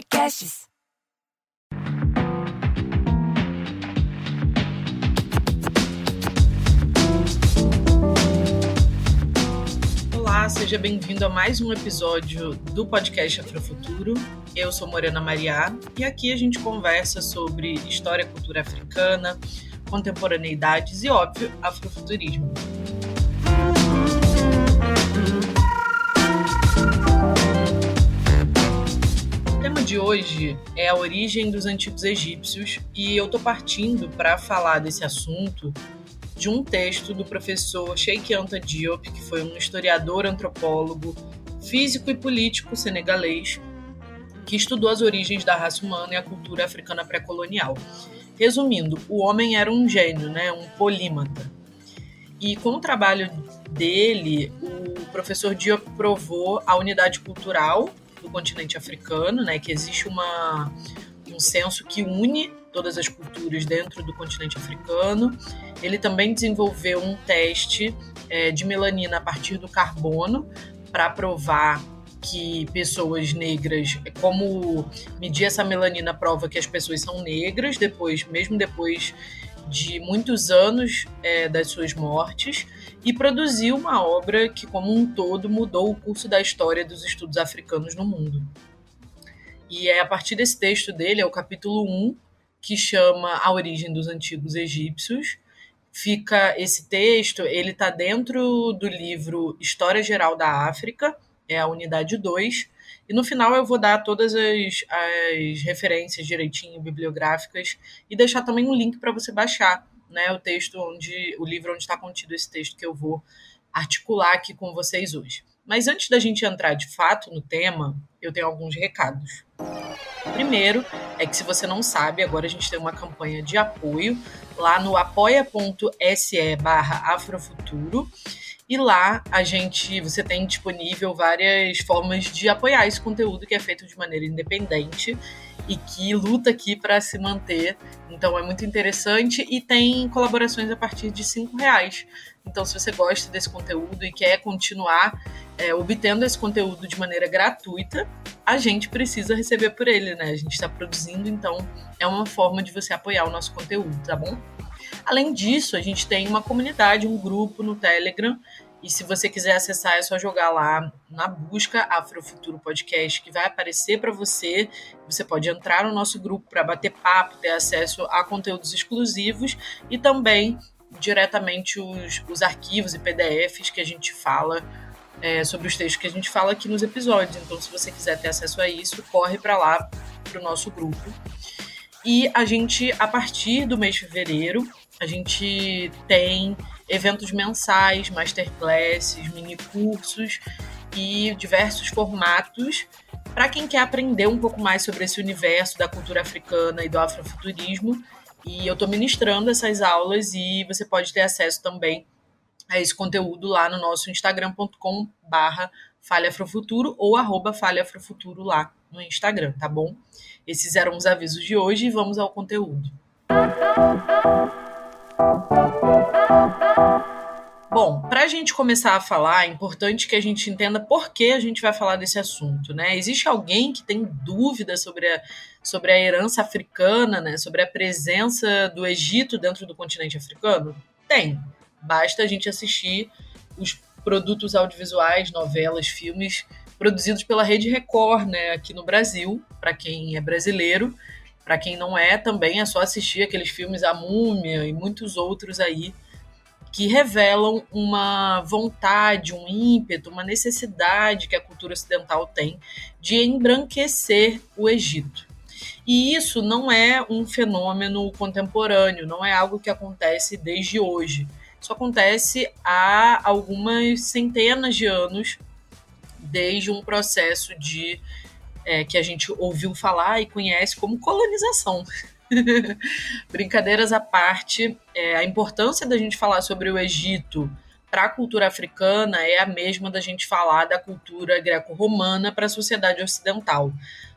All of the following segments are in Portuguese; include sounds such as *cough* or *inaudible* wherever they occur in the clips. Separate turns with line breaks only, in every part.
Podcasts.
Olá, seja bem-vindo a mais um episódio do podcast Afrofuturo. Eu sou Morena Mariá e aqui a gente conversa sobre história e cultura africana, contemporaneidades e, óbvio, afrofuturismo. O tema de hoje é a origem dos antigos egípcios e eu tô partindo para falar desse assunto de um texto do professor Sheikh Anta Diop, que foi um historiador, antropólogo, físico e político senegalês, que estudou as origens da raça humana e a cultura africana pré-colonial. Resumindo, o homem era um gênio, né, um polímata. E com o trabalho dele, o professor Diop provou a unidade cultural do continente africano, né, que existe uma, um senso que une todas as culturas dentro do continente africano. Ele também desenvolveu um teste é, de melanina a partir do carbono para provar que pessoas negras, como medir essa melanina prova que as pessoas são negras depois, mesmo depois de muitos anos é, das suas mortes, e produziu uma obra que, como um todo, mudou o curso da história dos estudos africanos no mundo. E é a partir desse texto dele, é o capítulo 1, que chama A Origem dos Antigos Egípcios. Fica esse texto, ele está dentro do livro História Geral da África, é a unidade 2, e no final eu vou dar todas as, as referências direitinho bibliográficas e deixar também um link para você baixar, né, o texto onde o livro onde está contido esse texto que eu vou articular aqui com vocês hoje. Mas antes da gente entrar de fato no tema, eu tenho alguns recados. Primeiro é que se você não sabe, agora a gente tem uma campanha de apoio lá no apoia.se barra afrofuturo e lá a gente, você tem disponível várias formas de apoiar esse conteúdo que é feito de maneira independente e que luta aqui para se manter. Então é muito interessante e tem colaborações a partir de cinco reais. Então se você gosta desse conteúdo e quer continuar é, obtendo esse conteúdo de maneira gratuita, a gente precisa receber por ele, né? A gente está produzindo, então é uma forma de você apoiar o nosso conteúdo, tá bom? Além disso, a gente tem uma comunidade, um grupo no Telegram. E se você quiser acessar, é só jogar lá na busca Afrofuturo Podcast, que vai aparecer para você. Você pode entrar no nosso grupo para bater papo, ter acesso a conteúdos exclusivos e também diretamente os, os arquivos e PDFs que a gente fala é, sobre os textos que a gente fala aqui nos episódios. Então, se você quiser ter acesso a isso, corre para lá, para o nosso grupo. E a gente, a partir do mês de fevereiro, a gente tem eventos mensais, masterclasses, mini cursos e diversos formatos para quem quer aprender um pouco mais sobre esse universo da cultura africana e do afrofuturismo. E eu estou ministrando essas aulas e você pode ter acesso também a esse conteúdo lá no nosso instagram.com barra falhafrofuturo ou arroba falhafrofuturo lá no Instagram, tá bom? Esses eram os avisos de hoje e vamos ao conteúdo. Bom, para a gente começar a falar, é importante que a gente entenda por que a gente vai falar desse assunto, né? Existe alguém que tem dúvida sobre a, sobre a herança africana, né? Sobre a presença do Egito dentro do continente africano? Tem. Basta a gente assistir os produtos audiovisuais, novelas, filmes produzidos pela Rede Record, né? Aqui no Brasil, para quem é brasileiro para quem não é, também é só assistir aqueles filmes A Múmia e muitos outros aí que revelam uma vontade, um ímpeto, uma necessidade que a cultura ocidental tem de embranquecer o Egito. E isso não é um fenômeno contemporâneo, não é algo que acontece desde hoje. Isso acontece há algumas centenas de anos, desde um processo de é, que a gente ouviu falar e conhece como colonização. *laughs* Brincadeiras à parte, é, a importância da gente falar sobre o Egito para a cultura africana é a mesma da gente falar da cultura greco-romana para a sociedade ocidental.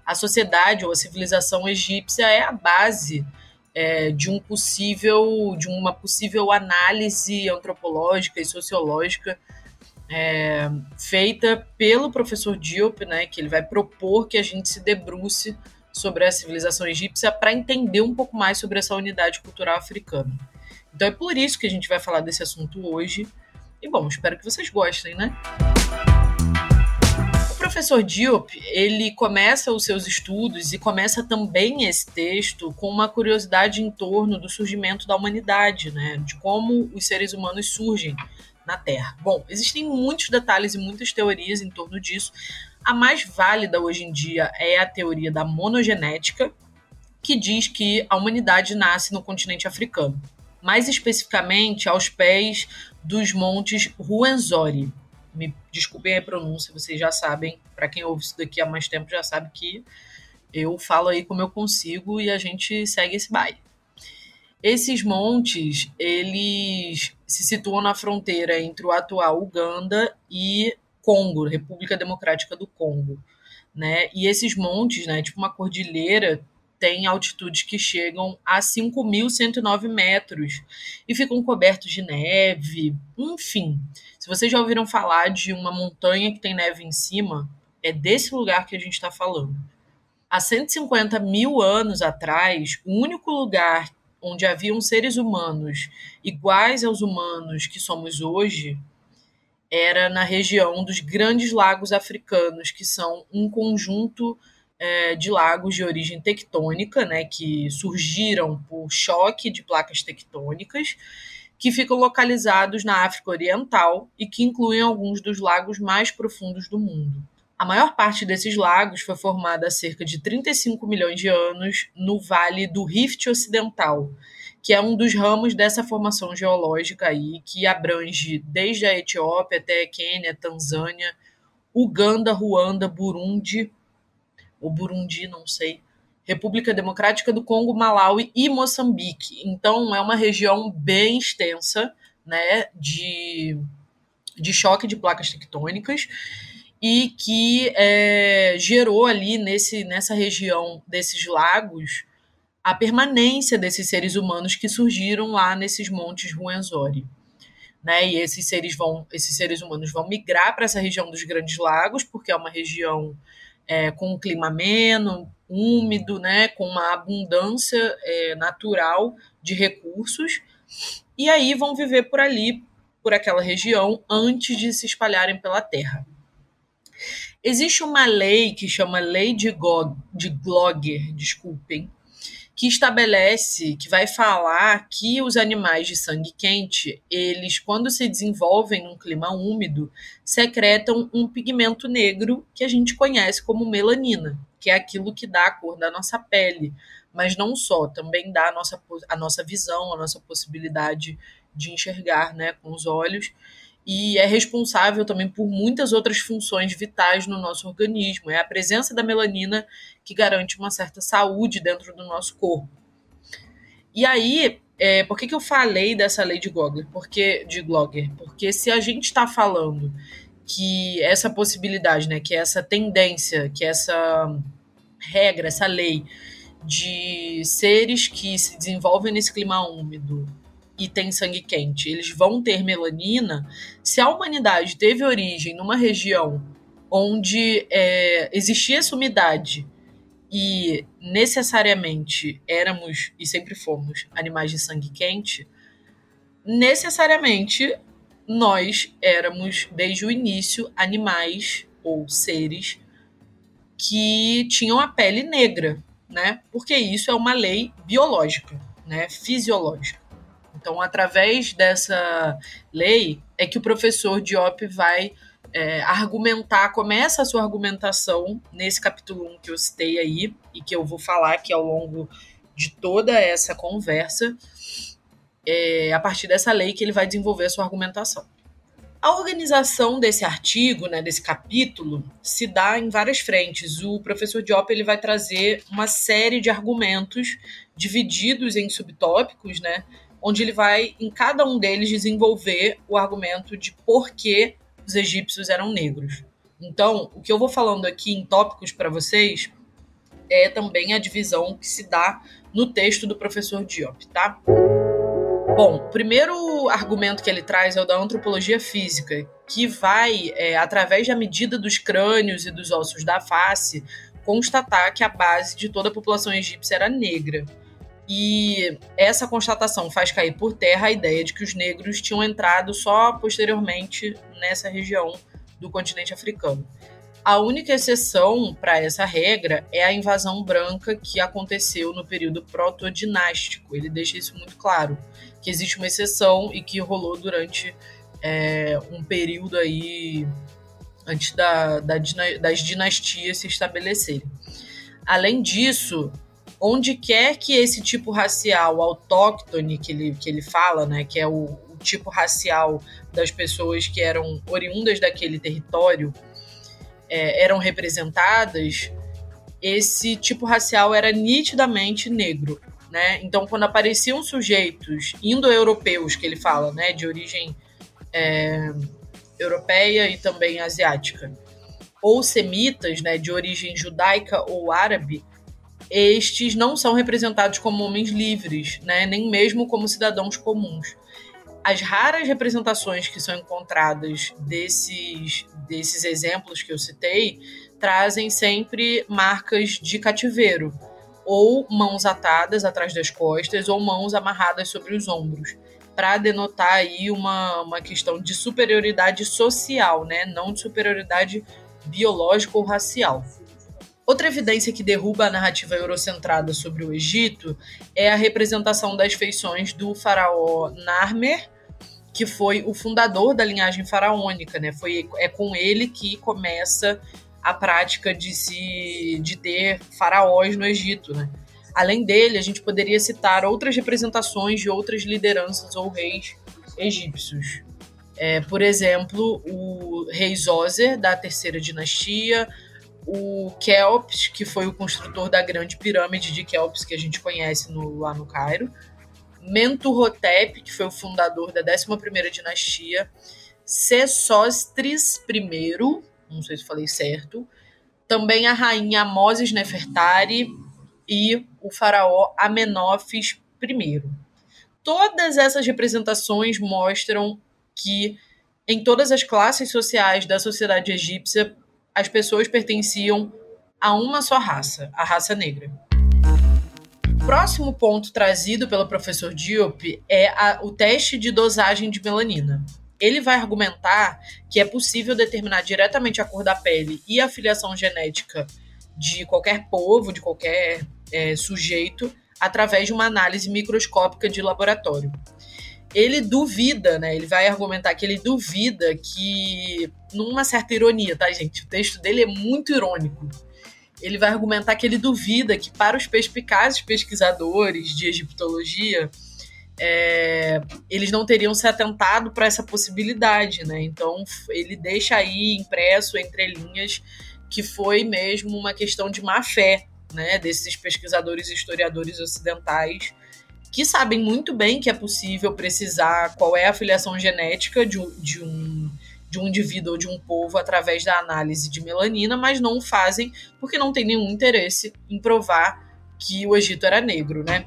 A sociedade ou a civilização egípcia é a base é, de um possível, de uma possível análise antropológica e sociológica é, feita pelo professor Diop, né, que ele vai propor que a gente se debruce sobre a civilização egípcia para entender um pouco mais sobre essa unidade cultural africana. Então é por isso que a gente vai falar desse assunto hoje. E bom, espero que vocês gostem, né? O professor Diop, ele começa os seus estudos e começa também esse texto com uma curiosidade em torno do surgimento da humanidade, né? De como os seres humanos surgem na Terra. Bom, existem muitos detalhes e muitas teorias em torno disso. A mais válida hoje em dia é a teoria da monogenética, que diz que a humanidade nasce no continente africano, mais especificamente aos pés dos montes Ruwenzori. Me desculpem a pronúncia, vocês já sabem, para quem ouve isso daqui há mais tempo já sabe que eu falo aí como eu consigo e a gente segue esse baile. Esses montes, eles se situam na fronteira entre o atual Uganda e Congo, República Democrática do Congo, né? E esses montes, né, tipo uma cordilheira, tem altitudes que chegam a 5.109 metros e ficam cobertos de neve, enfim. Se vocês já ouviram falar de uma montanha que tem neve em cima, é desse lugar que a gente está falando. Há 150 mil anos atrás, o único lugar onde haviam seres humanos iguais aos humanos que somos hoje, era na região dos Grandes Lagos Africanos, que são um conjunto é, de lagos de origem tectônica, né, que surgiram por choque de placas tectônicas, que ficam localizados na África Oriental e que incluem alguns dos lagos mais profundos do mundo. A maior parte desses lagos foi formada há cerca de 35 milhões de anos no Vale do Rift Ocidental, que é um dos ramos dessa formação geológica aí, que abrange desde a Etiópia até Quênia, Tanzânia, Uganda, Ruanda, Burundi, ou Burundi, não sei, República Democrática do Congo, Malawi e Moçambique. Então é uma região bem extensa, né, de, de choque de placas tectônicas e que é, gerou ali nesse, nessa região desses lagos a permanência desses seres humanos que surgiram lá nesses montes Ruenzori. Né? E esses seres vão, esses seres humanos vão migrar para essa região dos Grandes Lagos, porque é uma região é, com um clima ameno, úmido, né? com uma abundância é, natural de recursos, e aí vão viver por ali, por aquela região, antes de se espalharem pela Terra. Existe uma lei que chama Lei de, Gog, de Glogger, desculpem, que estabelece, que vai falar que os animais de sangue quente, eles, quando se desenvolvem num clima úmido, secretam um pigmento negro que a gente conhece como melanina, que é aquilo que dá a cor da nossa pele. Mas não só, também dá a nossa, a nossa visão, a nossa possibilidade de enxergar né, com os olhos e é responsável também por muitas outras funções vitais no nosso organismo. É a presença da melanina que garante uma certa saúde dentro do nosso corpo. E aí, é, por que, que eu falei dessa lei de Gogler? Porque, de Glogger? Porque se a gente está falando que essa possibilidade, né, que essa tendência, que essa regra, essa lei de seres que se desenvolvem nesse clima úmido e tem sangue quente, eles vão ter melanina. Se a humanidade teve origem numa região onde é, existia essa umidade e necessariamente éramos e sempre fomos animais de sangue quente, necessariamente nós éramos desde o início animais ou seres que tinham a pele negra, né? Porque isso é uma lei biológica, né? Fisiológica. Então, através dessa lei, é que o professor Diop vai é, argumentar, começa a sua argumentação nesse capítulo 1 que eu citei aí, e que eu vou falar aqui ao longo de toda essa conversa, é, a partir dessa lei que ele vai desenvolver a sua argumentação. A organização desse artigo, né, desse capítulo, se dá em várias frentes. O professor Diop ele vai trazer uma série de argumentos divididos em subtópicos, né, onde ele vai, em cada um deles, desenvolver o argumento de por que os egípcios eram negros. Então, o que eu vou falando aqui em tópicos para vocês é também a divisão que se dá no texto do professor Diop, tá? Bom, o primeiro argumento que ele traz é o da antropologia física, que vai, é, através da medida dos crânios e dos ossos da face, constatar que a base de toda a população egípcia era negra. E essa constatação faz cair por terra a ideia de que os negros tinham entrado só posteriormente nessa região do continente africano. A única exceção para essa regra é a invasão branca que aconteceu no período protodinástico. Ele deixa isso muito claro, que existe uma exceção e que rolou durante é, um período aí antes da, da, das dinastias se estabelecerem. Além disso, onde quer que esse tipo racial autóctone que ele, que ele fala, né, que é o, o tipo racial das pessoas que eram oriundas daquele território, é, eram representadas, esse tipo racial era nitidamente negro. Né? Então, quando apareciam sujeitos indo-europeus, que ele fala, né, de origem é, europeia e também asiática, ou semitas, né, de origem judaica ou árabe, estes não são representados como homens livres, né, nem mesmo como cidadãos comuns. As raras representações que são encontradas desses, desses exemplos que eu citei trazem sempre marcas de cativeiro, ou mãos atadas atrás das costas, ou mãos amarradas sobre os ombros, para denotar aí uma, uma questão de superioridade social, né? não de superioridade biológica ou racial. Outra evidência que derruba a narrativa eurocentrada sobre o Egito é a representação das feições do faraó Narmer, que foi o fundador da linhagem faraônica, né? Foi, é com ele que começa a prática de se de ter faraós no Egito, né? Além dele, a gente poderia citar outras representações de outras lideranças ou reis egípcios. É, por exemplo, o rei Zoser, da terceira dinastia, o Kelps, que foi o construtor da grande pirâmide de Kelps que a gente conhece no, lá no Cairo, Mentuhotep, que foi o fundador da 11ª dinastia, Sesostris I, não sei se falei certo, também a rainha Moses Nefertari e o faraó Amenófis I. Todas essas representações mostram que em todas as classes sociais da sociedade egípcia as pessoas pertenciam a uma só raça, a raça negra. O próximo ponto trazido pelo professor Diop é a, o teste de dosagem de melanina. Ele vai argumentar que é possível determinar diretamente a cor da pele e a filiação genética de qualquer povo, de qualquer é, sujeito, através de uma análise microscópica de laboratório ele duvida, né? Ele vai argumentar que ele duvida que, numa certa ironia, tá, gente? O texto dele é muito irônico. Ele vai argumentar que ele duvida que, para os perspicazes pesquisadores de egiptologia, é, eles não teriam se atentado para essa possibilidade, né? Então, ele deixa aí impresso entre linhas que foi mesmo uma questão de má fé, né? Desses pesquisadores e historiadores ocidentais que sabem muito bem que é possível precisar qual é a filiação genética de, de um de um indivíduo ou de um povo através da análise de melanina, mas não o fazem porque não tem nenhum interesse em provar que o Egito era negro, né?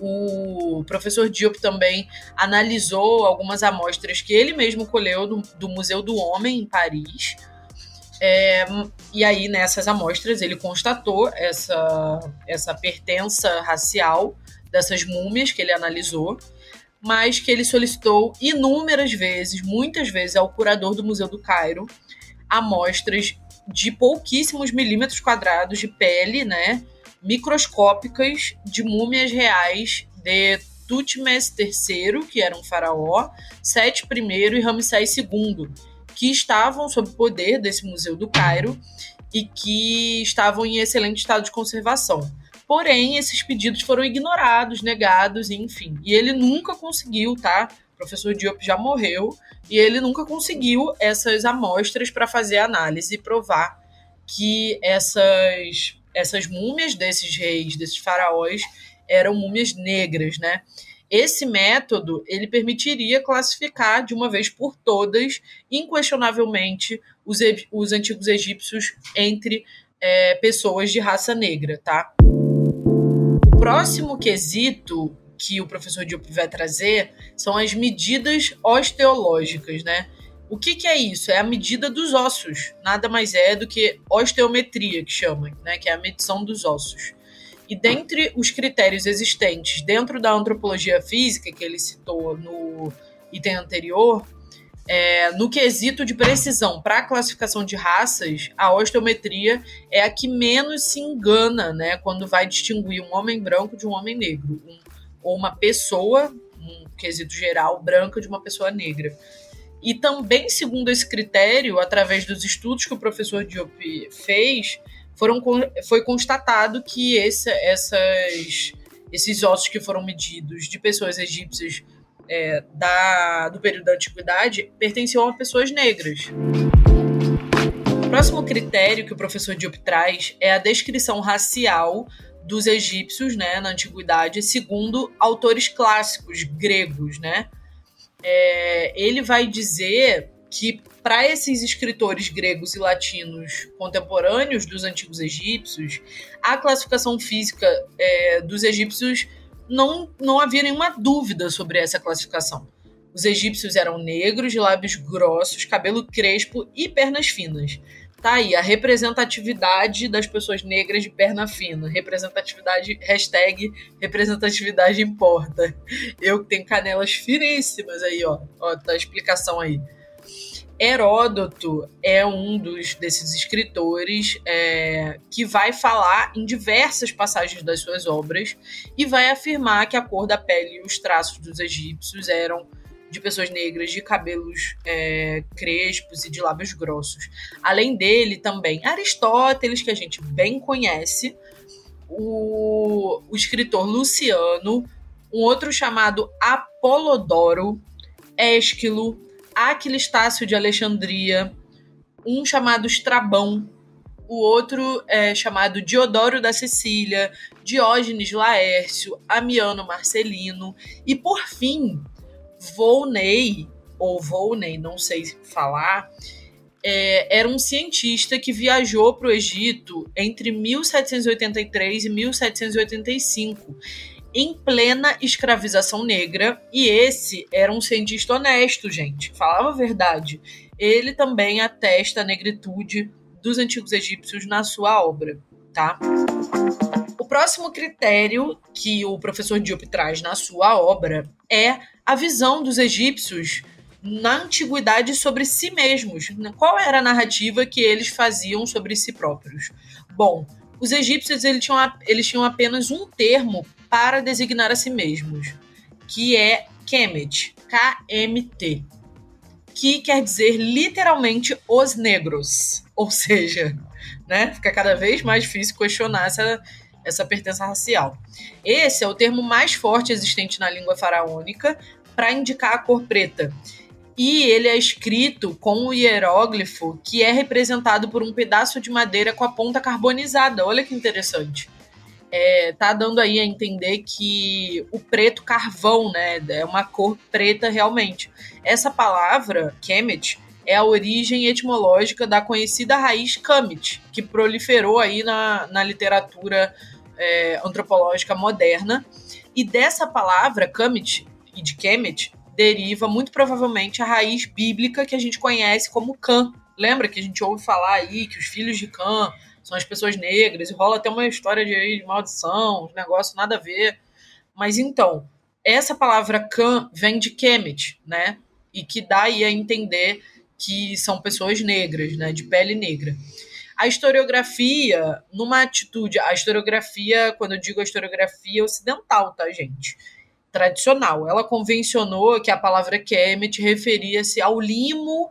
O professor Diop também analisou algumas amostras que ele mesmo colheu do, do Museu do Homem em Paris. É, e aí, nessas amostras, ele constatou essa, essa pertença racial dessas múmias que ele analisou, mas que ele solicitou inúmeras vezes, muitas vezes, ao curador do Museu do Cairo, amostras de pouquíssimos milímetros quadrados de pele, né, microscópicas de múmias reais de Tutmés III, que era um faraó, Sete I e Ramsés II, que estavam sob poder desse Museu do Cairo e que estavam em excelente estado de conservação. Porém, esses pedidos foram ignorados, negados, enfim. E ele nunca conseguiu, tá? O professor Diop já morreu e ele nunca conseguiu essas amostras para fazer análise e provar que essas, essas múmias desses reis, desses faraós, eram múmias negras, né? Esse método ele permitiria classificar de uma vez por todas, inquestionavelmente, os, os antigos egípcios entre é, pessoas de raça negra, tá? Próximo quesito que o professor Diop vai trazer são as medidas osteológicas, né? O que, que, é isso? É a medida dos ossos. Nada mais é do que osteometria, que chamam, né? Que é a medição dos ossos. E dentre os critérios existentes dentro da antropologia física, que ele citou no item anterior, é, no quesito de precisão para classificação de raças, a osteometria é a que menos se engana né, quando vai distinguir um homem branco de um homem negro, um, ou uma pessoa, um quesito geral, branca de uma pessoa negra. E também, segundo esse critério, através dos estudos que o professor Diop fez, foram, foi constatado que esse, essas, esses ossos que foram medidos de pessoas egípcias é, da, do período da antiguidade pertenciam a pessoas negras. O próximo critério que o professor Diop traz é a descrição racial dos egípcios né, na antiguidade, segundo autores clássicos gregos. Né? É, ele vai dizer que para esses escritores gregos e latinos contemporâneos dos antigos egípcios, a classificação física é, dos egípcios não, não havia nenhuma dúvida sobre essa classificação. Os egípcios eram negros, de lábios grossos, cabelo crespo e pernas finas. Tá aí a representatividade das pessoas negras de perna fina. Representatividade, hashtag representatividade importa. Eu que tenho canelas finíssimas aí, ó. Ó, tá a explicação aí. Heródoto é um dos desses escritores é, que vai falar em diversas passagens das suas obras e vai afirmar que a cor da pele e os traços dos egípcios eram de pessoas negras de cabelos é, crespos e de lábios grossos. Além dele, também Aristóteles, que a gente bem conhece, o, o escritor Luciano, um outro chamado Apolodoro, Ésquilo, Aquilistácio de Alexandria, um chamado Estrabão, o outro é chamado Diodoro da Sicília, Diógenes Laércio, Amiano Marcelino e, por fim, Volney, ou Volney, não sei falar, é, era um cientista que viajou para o Egito entre 1783 e 1785 em plena escravização negra, e esse era um cientista honesto, gente, falava a verdade. Ele também atesta a negritude dos antigos egípcios na sua obra, tá? O próximo critério que o professor Diop traz na sua obra é a visão dos egípcios na antiguidade sobre si mesmos. Qual era a narrativa que eles faziam sobre si próprios? Bom, os egípcios eles tinham, eles tinham apenas um termo para designar a si mesmos, que é Kemet, K-M-T, que quer dizer literalmente os negros. Ou seja, né, fica cada vez mais difícil questionar essa, essa pertença racial. Esse é o termo mais forte existente na língua faraônica para indicar a cor preta. E ele é escrito com o hieróglifo que é representado por um pedaço de madeira com a ponta carbonizada. Olha que interessante é, tá dando aí a entender que o preto carvão, né, é uma cor preta realmente. Essa palavra, Kemet, é a origem etimológica da conhecida raiz Kamet, que proliferou aí na, na literatura é, antropológica moderna. E dessa palavra, Kamet, e de Kemet, deriva muito provavelmente a raiz bíblica que a gente conhece como Cã. Lembra que a gente ouve falar aí que os filhos de Cã são as pessoas negras, e rola até uma história de, de maldição, negócio nada a ver. Mas então, essa palavra Khan vem de Kemet, né? E que dá aí a entender que são pessoas negras, né? De pele negra. A historiografia, numa atitude, a historiografia, quando eu digo a historiografia ocidental, tá, gente? Tradicional. Ela convencionou que a palavra Kemet referia-se ao limo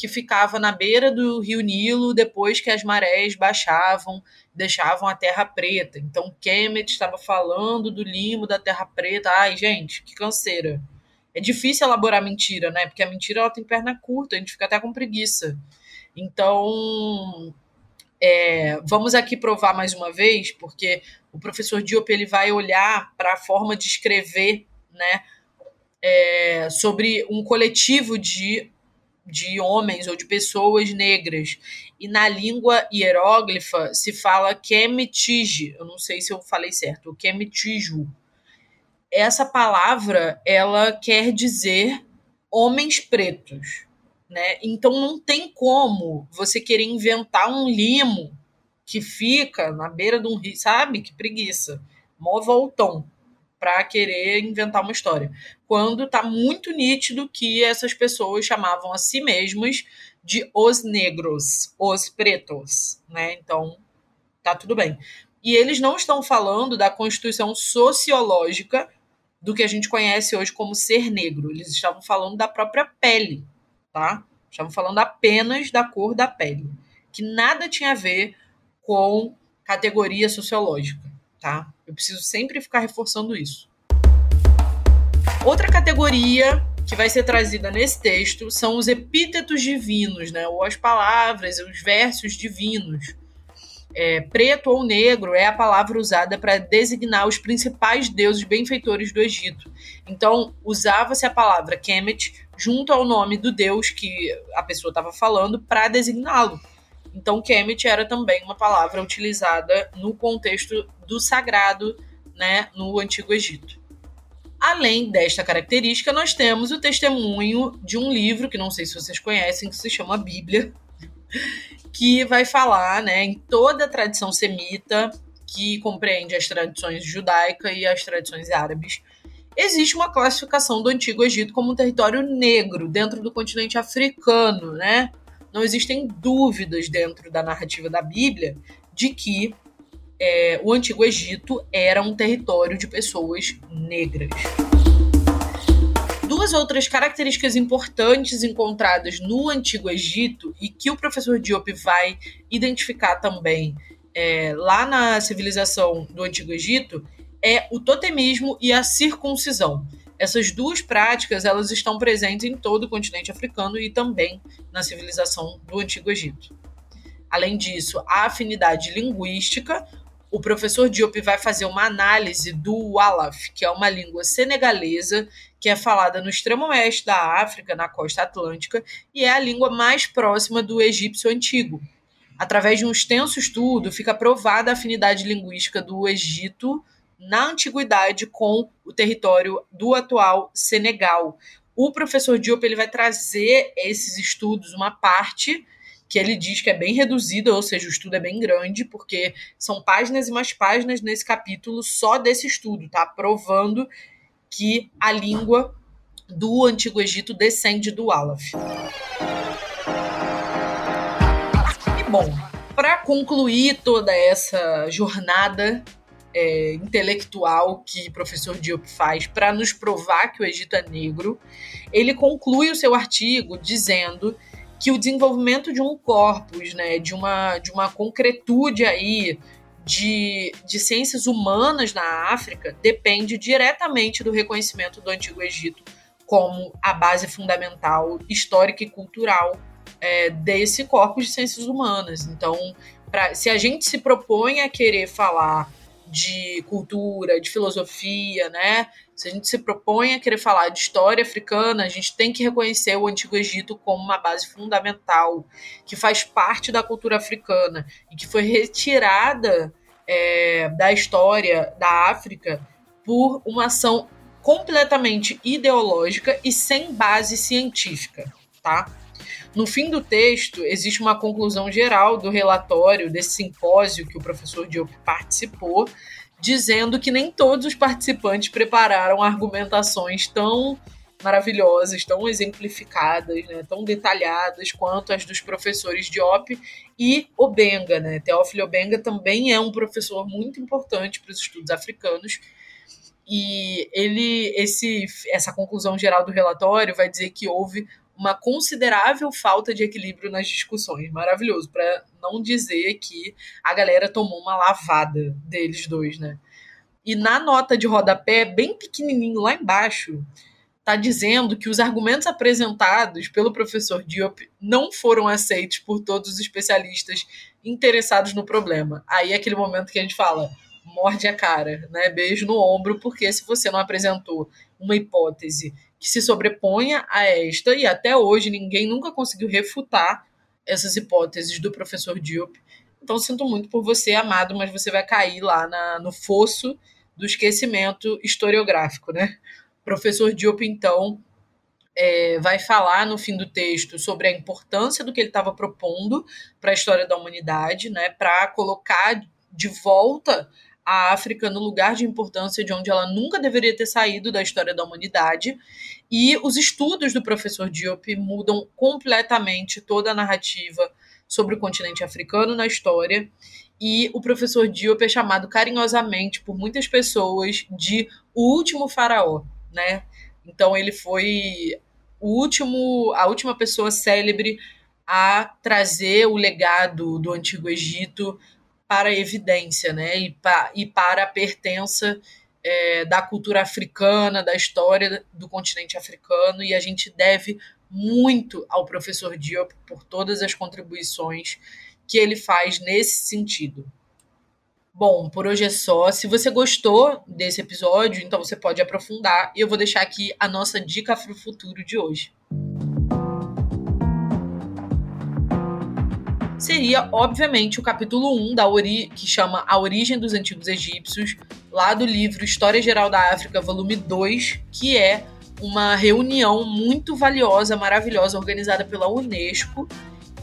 que ficava na beira do rio Nilo depois que as marés baixavam, deixavam a terra preta. Então Kemet estava falando do limo da terra preta. Ai, gente, que canseira. É difícil elaborar mentira, né? Porque a mentira ela tem perna curta, a gente fica até com preguiça. Então, é, vamos aqui provar mais uma vez, porque o professor Diop ele vai olhar para a forma de escrever, né, é, sobre um coletivo de de homens ou de pessoas negras. E na língua hieróglifa se fala Kemetiji, eu não sei se eu falei certo, Kemetiju. essa palavra ela quer dizer homens pretos, né? Então não tem como você querer inventar um limo que fica na beira de um rio, sabe? Que preguiça. Mó voltão para querer inventar uma história. Quando tá muito nítido que essas pessoas chamavam a si mesmas de os negros, os pretos, né? Então, tá tudo bem. E eles não estão falando da constituição sociológica do que a gente conhece hoje como ser negro. Eles estavam falando da própria pele, tá? Estavam falando apenas da cor da pele, que nada tinha a ver com categoria sociológica, tá? Eu preciso sempre ficar reforçando isso. Outra categoria que vai ser trazida nesse texto são os epítetos divinos, né? ou as palavras, os versos divinos. É, preto ou negro é a palavra usada para designar os principais deuses benfeitores do Egito. Então, usava-se a palavra Kemet junto ao nome do deus que a pessoa estava falando para designá-lo. Então, Kemet era também uma palavra utilizada no contexto do sagrado né, no Antigo Egito. Além desta característica, nós temos o testemunho de um livro que não sei se vocês conhecem, que se chama Bíblia, *laughs* que vai falar né, em toda a tradição semita, que compreende as tradições judaica e as tradições árabes. Existe uma classificação do Antigo Egito como um território negro dentro do continente africano, né? Não existem dúvidas dentro da narrativa da Bíblia de que é, o Antigo Egito era um território de pessoas negras. Duas outras características importantes encontradas no Antigo Egito e que o professor Diop vai identificar também é, lá na civilização do Antigo Egito é o totemismo e a circuncisão. Essas duas práticas elas estão presentes em todo o continente africano e também na civilização do Antigo Egito. Além disso, a afinidade linguística, o professor Diop vai fazer uma análise do Wolof, que é uma língua senegalesa que é falada no extremo oeste da África, na costa atlântica, e é a língua mais próxima do egípcio antigo. Através de um extenso estudo, fica provada a afinidade linguística do Egito na antiguidade com o território do atual Senegal. O professor Diop ele vai trazer esses estudos, uma parte que ele diz que é bem reduzida, ou seja, o estudo é bem grande, porque são páginas e mais páginas nesse capítulo só desse estudo, tá? Provando que a língua do Antigo Egito descende do Aleph. E bom, para concluir toda essa jornada é, intelectual que professor Diop faz para nos provar que o Egito é negro, ele conclui o seu artigo dizendo que o desenvolvimento de um corpus, né, de uma, de uma concretude aí de, de ciências humanas na África depende diretamente do reconhecimento do Antigo Egito como a base fundamental histórica e cultural é, desse corpus de ciências humanas. Então, pra, se a gente se propõe a querer falar de cultura, de filosofia, né? Se a gente se propõe a querer falar de história africana, a gente tem que reconhecer o Antigo Egito como uma base fundamental, que faz parte da cultura africana e que foi retirada é, da história da África por uma ação completamente ideológica e sem base científica, tá? No fim do texto, existe uma conclusão geral do relatório desse simpósio que o professor Diop participou, dizendo que nem todos os participantes prepararam argumentações tão maravilhosas, tão exemplificadas, né, tão detalhadas quanto as dos professores Diop e Obenga. Né? Teófilo Obenga também é um professor muito importante para os estudos africanos. E ele, esse, essa conclusão geral do relatório vai dizer que houve uma considerável falta de equilíbrio nas discussões. Maravilhoso, para não dizer que a galera tomou uma lavada deles dois, né? E na nota de rodapé, bem pequenininho lá embaixo, tá dizendo que os argumentos apresentados pelo professor Diop não foram aceitos por todos os especialistas interessados no problema. Aí é aquele momento que a gente fala, morde a cara, né? Beijo no ombro, porque se você não apresentou uma hipótese que se sobreponha a esta, e até hoje ninguém nunca conseguiu refutar essas hipóteses do professor Diop. Então sinto muito por você, amado, mas você vai cair lá na, no fosso do esquecimento historiográfico, né? O professor Diop, então, é, vai falar no fim do texto sobre a importância do que ele estava propondo para a história da humanidade, né? Para colocar de volta a África no lugar de importância de onde ela nunca deveria ter saído da história da humanidade. E os estudos do professor Diop mudam completamente toda a narrativa sobre o continente africano na história. E o professor Diop é chamado carinhosamente por muitas pessoas de o último faraó, né? Então ele foi o último, a última pessoa célebre a trazer o legado do Antigo Egito para a evidência, né? E, pa, e para a pertença é, da cultura africana, da história do continente africano, e a gente deve muito ao professor Diop por todas as contribuições que ele faz nesse sentido. Bom, por hoje é só. Se você gostou desse episódio, então você pode aprofundar e eu vou deixar aqui a nossa dica para o futuro de hoje. Seria, obviamente, o capítulo 1 da ori que chama A Origem dos Antigos Egípcios, lá do livro História Geral da África, volume 2, que é uma reunião muito valiosa, maravilhosa, organizada pela Unesco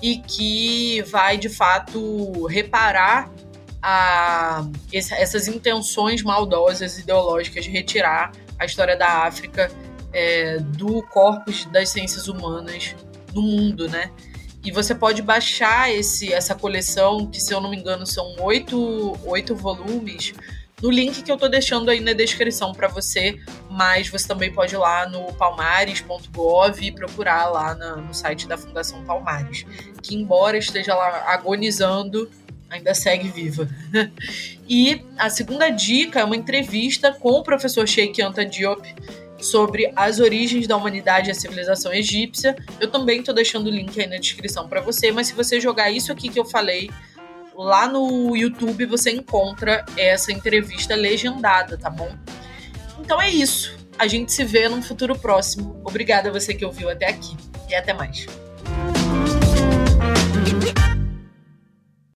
e que vai, de fato, reparar a, essas intenções maldosas ideológicas de retirar a história da África é, do corpus das ciências humanas no mundo, né? E você pode baixar esse, essa coleção, que se eu não me engano são oito, oito volumes, no link que eu tô deixando aí na descrição para você, mas você também pode ir lá no palmares.gov e procurar lá na, no site da Fundação Palmares, que embora esteja lá agonizando, ainda segue viva. *laughs* e a segunda dica é uma entrevista com o professor Sheikh Anta Diop, sobre as origens da humanidade e a civilização egípcia. Eu também estou deixando o link aí na descrição para você, mas se você jogar isso aqui que eu falei lá no YouTube, você encontra essa entrevista legendada, tá bom? Então é isso. A gente se vê num futuro próximo. Obrigada a você que ouviu até aqui e até mais.